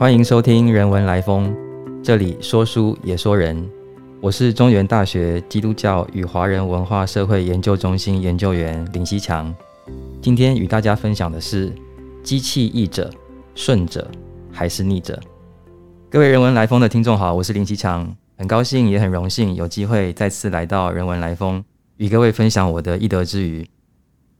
欢迎收听《人文来风》，这里说书也说人。我是中原大学基督教与华人文化社会研究中心研究员林希强。今天与大家分享的是：机器译者，顺者还是逆者？各位《人文来风》的听众好，我是林希强，很高兴也很荣幸有机会再次来到《人文来风》，与各位分享我的一德之语。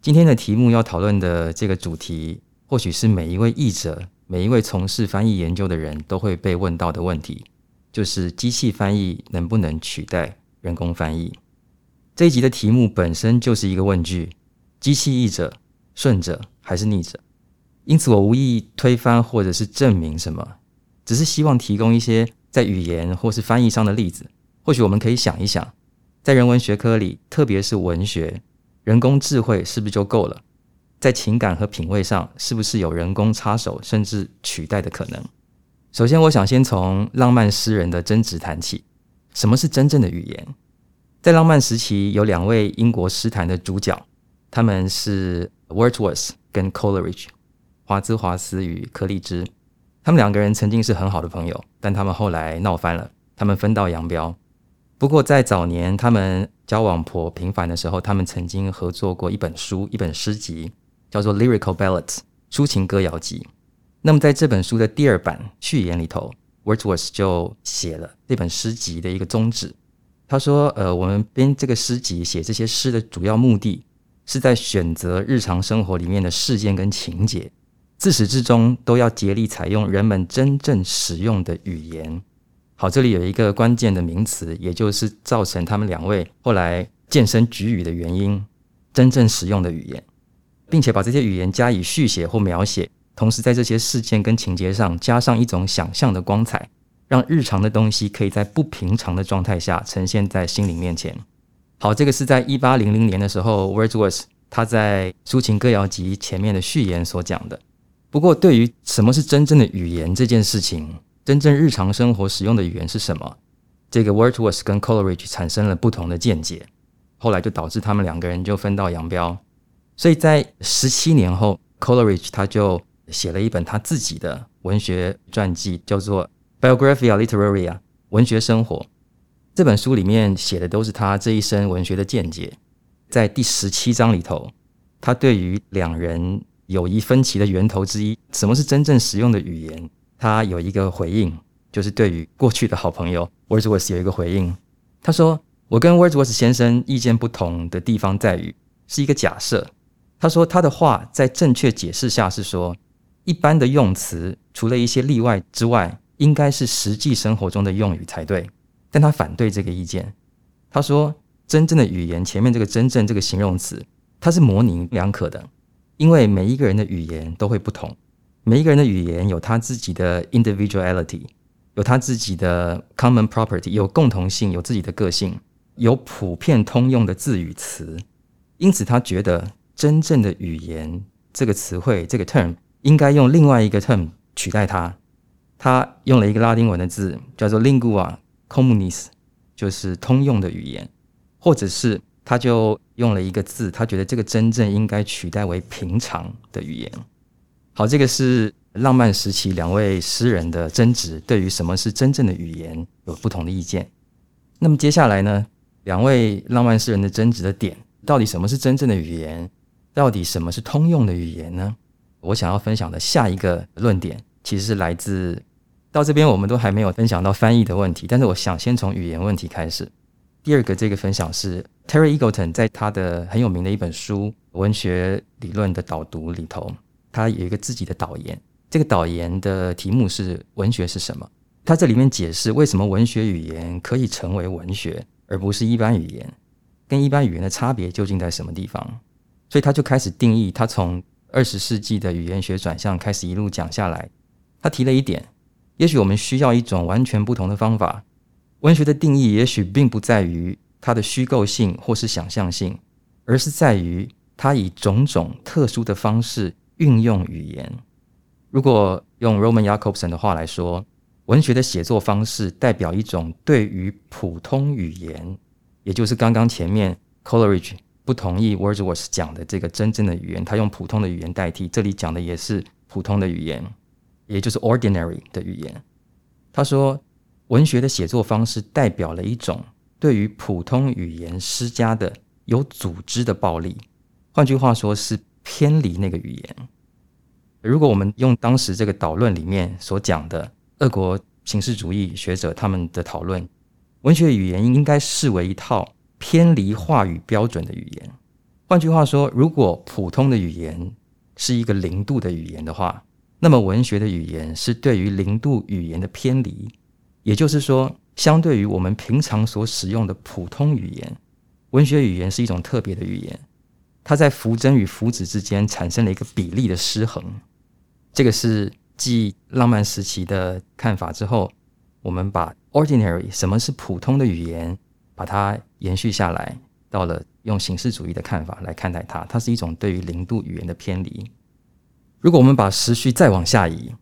今天的题目要讨论的这个主题，或许是每一位译者、每一位从事翻译研究的人都会被问到的问题，就是机器翻译能不能取代人工翻译？这一集的题目本身就是一个问句：机器译者顺者还是逆者？因此，我无意推翻或者是证明什么，只是希望提供一些在语言或是翻译上的例子。或许我们可以想一想，在人文学科里，特别是文学。人工智慧是不是就够了？在情感和品味上，是不是有人工插手甚至取代的可能？首先，我想先从浪漫诗人的争执谈起。什么是真正的语言？在浪漫时期，有两位英国诗坛的主角，他们是 Wordsworth 跟 Coleridge，华兹华斯与柯立芝。他们两个人曾经是很好的朋友，但他们后来闹翻了，他们分道扬镳。不过，在早年他们交往颇频繁的时候，他们曾经合作过一本书，一本诗集，叫做《Lyrical Ballads》抒情歌谣集。那么，在这本书的第二版序言里头，Wordsworth 就写了这本诗集的一个宗旨。他说：“呃，我们编这个诗集、写这些诗的主要目的，是在选择日常生活里面的事件跟情节，自始至终都要竭力采用人们真正使用的语言。”好，这里有一个关键的名词，也就是造成他们两位后来渐生举语的原因——真正使用的语言，并且把这些语言加以续写或描写，同时在这些事件跟情节上加上一种想象的光彩，让日常的东西可以在不平常的状态下呈现在心灵面前。好，这个是在一八零零年的时候，Wordsworth 他在抒情歌谣集前面的序言所讲的。不过，对于什么是真正的语言这件事情，真正日常生活使用的语言是什么？这个 Wordsworth 跟 Coleridge 产生了不同的见解，后来就导致他们两个人就分道扬镳。所以在十七年后，Coleridge 他就写了一本他自己的文学传记，叫做《Biographia Literaria》文学生活。这本书里面写的都是他这一生文学的见解。在第十七章里头，他对于两人友谊分歧的源头之一，什么是真正实用的语言？他有一个回应，就是对于过去的好朋友 Wordsworth 有一个回应。他说：“我跟 Wordsworth 先生意见不同的地方在于，是一个假设。他说他的话在正确解释下是说，一般的用词除了一些例外之外，应该是实际生活中的用语才对。但他反对这个意见。他说，真正的语言前面这个‘真正’这个形容词，它是模棱两可的，因为每一个人的语言都会不同。”每一个人的语言有他自己的 individuality，有他自己的 common property，有共同性，有自己的个性，有普遍通用的字语词。因此，他觉得真正的语言这个词汇这个 term 应该用另外一个 term 取代它。他用了一个拉丁文的字叫做 lingua communis，就是通用的语言，或者是他就用了一个字，他觉得这个真正应该取代为平常的语言。好，这个是浪漫时期两位诗人的争执，对于什么是真正的语言有不同的意见。那么接下来呢，两位浪漫诗人的争执的点，到底什么是真正的语言？到底什么是通用的语言呢？我想要分享的下一个论点，其实是来自到这边我们都还没有分享到翻译的问题，但是我想先从语言问题开始。第二个这个分享是 Terry Eagleton 在他的很有名的一本书《文学理论的导读》里头。他有一个自己的导言，这个导言的题目是“文学是什么”。他这里面解释为什么文学语言可以成为文学，而不是一般语言，跟一般语言的差别究竟在什么地方？所以他就开始定义，他从二十世纪的语言学转向开始一路讲下来。他提了一点，也许我们需要一种完全不同的方法。文学的定义也许并不在于它的虚构性或是想象性，而是在于它以种种特殊的方式。运用语言，如果用 Roman Jacobson 的话来说，文学的写作方式代表一种对于普通语言，也就是刚刚前面 Coleridge 不同意 Wordsworth 讲的这个真正的语言，他用普通的语言代替，这里讲的也是普通的语言，也就是 ordinary 的语言。他说，文学的写作方式代表了一种对于普通语言施加的有组织的暴力，换句话说，是偏离那个语言。如果我们用当时这个导论里面所讲的俄国形式主义学者他们的讨论，文学语言应该视为一套偏离话语标准的语言。换句话说，如果普通的语言是一个零度的语言的话，那么文学的语言是对于零度语言的偏离。也就是说，相对于我们平常所使用的普通语言，文学语言是一种特别的语言。它在福真与福子之间产生了一个比例的失衡。这个是继浪漫时期的看法之后，我们把 ordinary 什么是普通的语言，把它延续下来，到了用形式主义的看法来看待它，它是一种对于零度语言的偏离。如果我们把时序再往下移，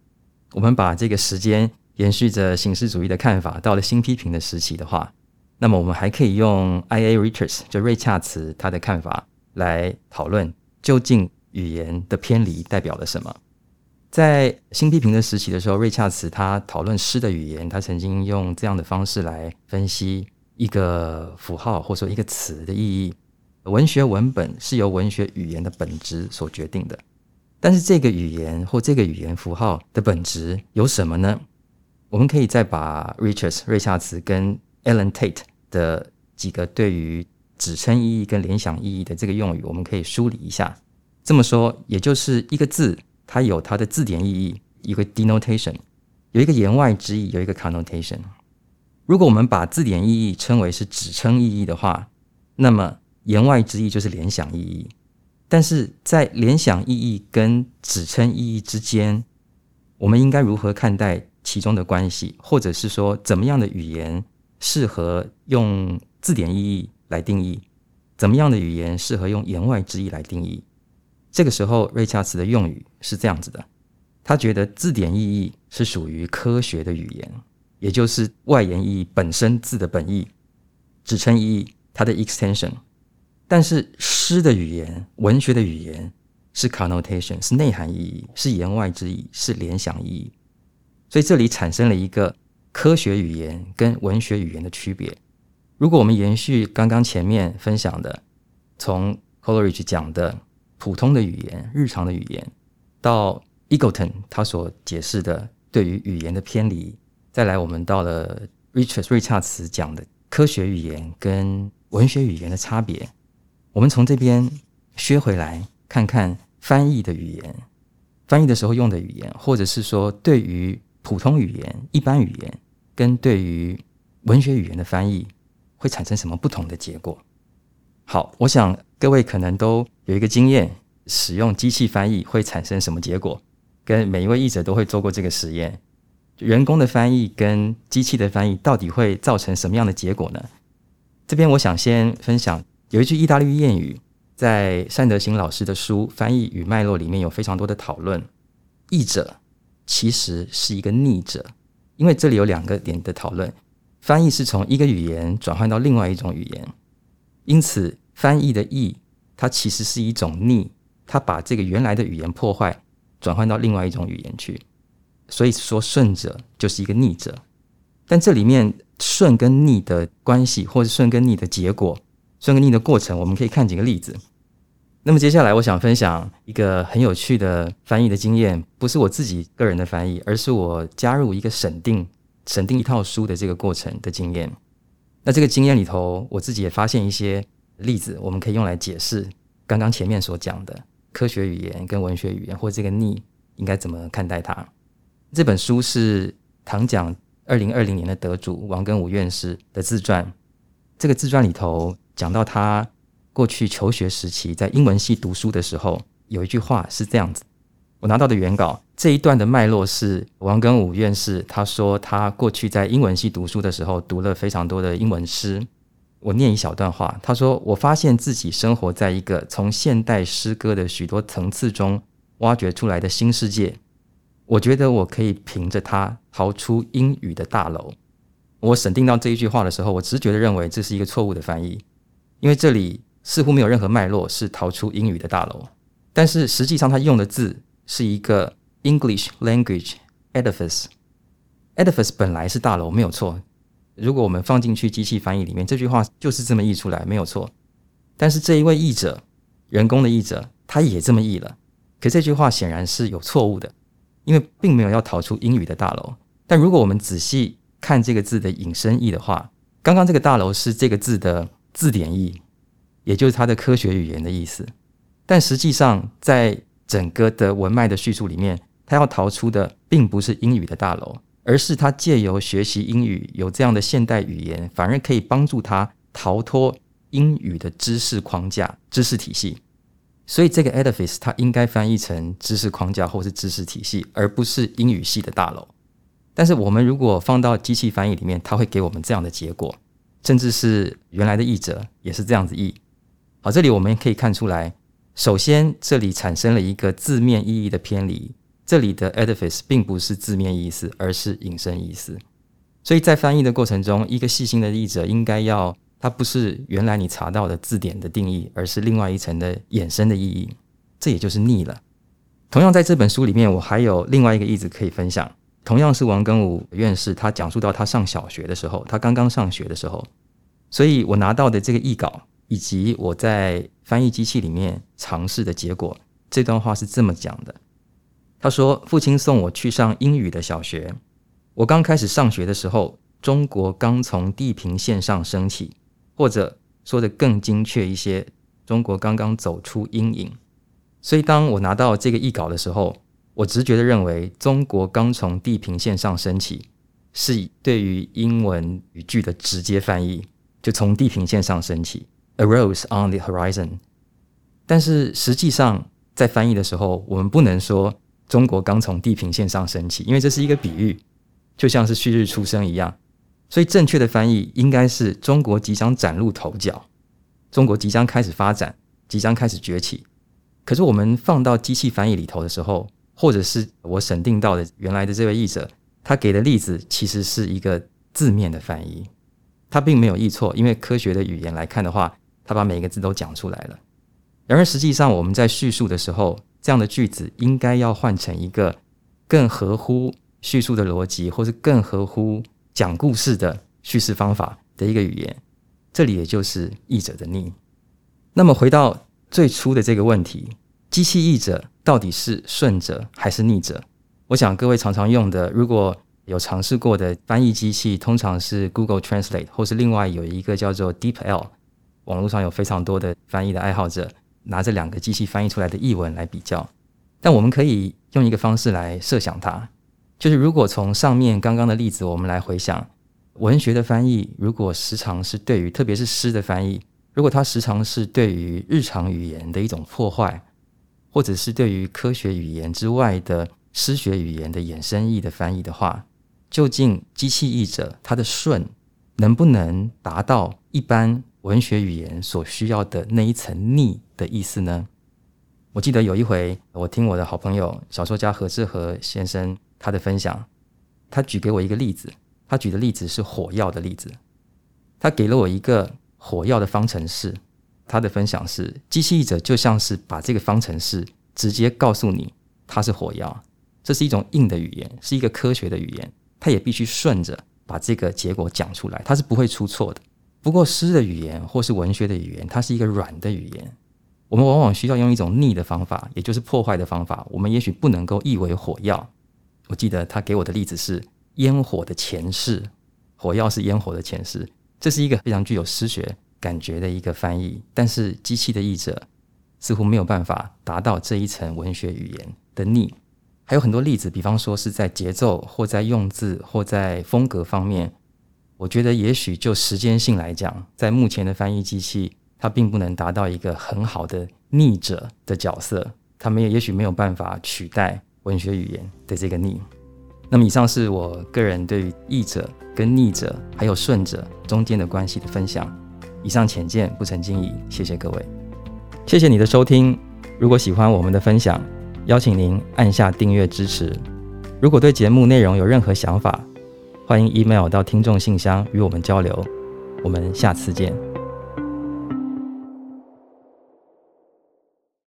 我们把这个时间延续着形式主义的看法，到了新批评的时期的话，那么我们还可以用 I. A. Richards 就瑞恰茨他的看法来讨论，究竟语言的偏离代表了什么。在新批评的时期的时候，瑞恰茨他讨论诗的语言，他曾经用这样的方式来分析一个符号或者说一个词的意义。文学文本是由文学语言的本质所决定的，但是这个语言或这个语言符号的本质有什么呢？我们可以再把 Richards 瑞夏茨跟 Ellen Tate 的几个对于指称意义跟联想意义的这个用语，我们可以梳理一下。这么说，也就是一个字。它有它的字典意义，一个 denotation，有一个言外之意，有一个 connotation。如果我们把字典意义称为是指称意义的话，那么言外之意就是联想意义。但是在联想意义跟指称意义之间，我们应该如何看待其中的关系，或者是说怎么样的语言适合用字典意义来定义，怎么样的语言适合用言外之意来定义？这个时候，瑞恰茨的用语是这样子的：他觉得字典意义是属于科学的语言，也就是外延意义本身字的本意，指称意义它的 extension。但是诗的语言、文学的语言是 connotation，是内涵意义，是言外之意，是联想意义。所以这里产生了一个科学语言跟文学语言的区别。如果我们延续刚刚前面分享的，从 Coleridge 讲的。普通的语言、日常的语言，到 Eagleton 他所解释的对于语言的偏离，再来我们到了 Richard 瑞恰茨讲的科学语言跟文学语言的差别，我们从这边削回来看看翻译的语言，翻译的时候用的语言，或者是说对于普通语言、一般语言跟对于文学语言的翻译会产生什么不同的结果。好，我想各位可能都有一个经验，使用机器翻译会产生什么结果？跟每一位译者都会做过这个实验，人工的翻译跟机器的翻译到底会造成什么样的结果呢？这边我想先分享，有一句意大利谚语，在单德行老师的书《翻译与脉络》里面有非常多的讨论。译者其实是一个逆者，因为这里有两个点的讨论：翻译是从一个语言转换到另外一种语言。因此，翻译的译，它其实是一种逆，它把这个原来的语言破坏，转换到另外一种语言去。所以说，顺者就是一个逆者。但这里面顺跟逆的关系，或者顺跟逆的结果，顺跟逆的过程，我们可以看几个例子。那么接下来，我想分享一个很有趣的翻译的经验，不是我自己个人的翻译，而是我加入一个审定、审定一套书的这个过程的经验。那这个经验里头，我自己也发现一些例子，我们可以用来解释刚刚前面所讲的科学语言跟文学语言，或这个逆应该怎么看待它。这本书是唐奖二零二零年的得主王根武院士的自传。这个自传里头讲到他过去求学时期在英文系读书的时候，有一句话是这样子。我拿到的原稿这一段的脉络是王根武院士他说他过去在英文系读书的时候读了非常多的英文诗。我念一小段话，他说：“我发现自己生活在一个从现代诗歌的许多层次中挖掘出来的新世界。我觉得我可以凭着它逃出英语的大楼。”我审定到这一句话的时候，我直觉的认为这是一个错误的翻译，因为这里似乎没有任何脉络是逃出英语的大楼，但是实际上他用的字。是一个 English language edifice，edifice 本来是大楼没有错。如果我们放进去机器翻译里面，这句话就是这么译出来没有错。但是这一位译者，人工的译者，他也这么译了。可这句话显然是有错误的，因为并没有要逃出英语的大楼。但如果我们仔细看这个字的引申义的话，刚刚这个大楼是这个字的字典义，也就是它的科学语言的意思。但实际上，在整个的文脉的叙述里面，他要逃出的并不是英语的大楼，而是他借由学习英语有这样的现代语言，反而可以帮助他逃脱英语的知识框架、知识体系。所以，这个 edifice 它应该翻译成知识框架或是知识体系，而不是英语系的大楼。但是，我们如果放到机器翻译里面，它会给我们这样的结果，甚至是原来的译者也是这样子译。好，这里我们可以看出来。首先，这里产生了一个字面意义的偏离。这里的 edifice 并不是字面意思，而是引申意思。所以在翻译的过程中，一个细心的译者应该要，它不是原来你查到的字典的定义，而是另外一层的衍生的意义。这也就是逆了。同样，在这本书里面，我还有另外一个例子可以分享。同样是王庚武院士，他讲述到他上小学的时候，他刚刚上学的时候，所以我拿到的这个译稿。以及我在翻译机器里面尝试的结果，这段话是这么讲的：他说，父亲送我去上英语的小学。我刚开始上学的时候，中国刚从地平线上升起，或者说的更精确一些，中国刚刚走出阴影。所以，当我拿到这个译稿的时候，我直觉的认为，中国刚从地平线上升起，是以对于英文语句的直接翻译，就从地平线上升起。Arose on the horizon，但是实际上在翻译的时候，我们不能说中国刚从地平线上升起，因为这是一个比喻，就像是旭日初升一样。所以正确的翻译应该是中国即将崭露头角，中国即将开始发展，即将开始崛起。可是我们放到机器翻译里头的时候，或者是我审定到的原来的这位译者，他给的例子其实是一个字面的翻译，他并没有译错，因为科学的语言来看的话。他把每一个字都讲出来了，然而实际上我们在叙述的时候，这样的句子应该要换成一个更合乎叙述的逻辑，或是更合乎讲故事的叙事方法的一个语言。这里也就是译者的逆。那么回到最初的这个问题，机器译者到底是顺者还是逆者？我想各位常常用的，如果有尝试过的翻译机器，通常是 Google Translate，或是另外有一个叫做 DeepL。网络上有非常多的翻译的爱好者，拿这两个机器翻译出来的译文来比较。但我们可以用一个方式来设想它，就是如果从上面刚刚的例子，我们来回想文学的翻译，如果时常是对于特别是诗的翻译，如果它时常是对于日常语言的一种破坏，或者是对于科学语言之外的诗学语言的衍生义的翻译的话，究竟机器译者他的顺能不能达到一般？文学语言所需要的那一层逆的意思呢？我记得有一回，我听我的好朋友小说家何志和先生他的分享，他举给我一个例子，他举的例子是火药的例子。他给了我一个火药的方程式，他的分享是：机器译者就像是把这个方程式直接告诉你它是火药，这是一种硬的语言，是一个科学的语言，它也必须顺着把这个结果讲出来，它是不会出错的。不过，诗的语言或是文学的语言，它是一个软的语言。我们往往需要用一种逆的方法，也就是破坏的方法。我们也许不能够译为火药。我记得他给我的例子是烟火的前世，火药是烟火的前世，这是一个非常具有诗学感觉的一个翻译。但是，机器的译者似乎没有办法达到这一层文学语言的逆。还有很多例子，比方说是在节奏或在用字或在风格方面。我觉得，也许就时间性来讲，在目前的翻译机器，它并不能达到一个很好的逆者的角色，它们也也许没有办法取代文学语言的这个逆。那么，以上是我个人对于译者跟逆者还有顺者中间的关系的分享。以上浅见不成敬意，谢谢各位，谢谢你的收听。如果喜欢我们的分享，邀请您按下订阅支持。如果对节目内容有任何想法，欢迎 email 到听众信箱与我们交流，我们下次见。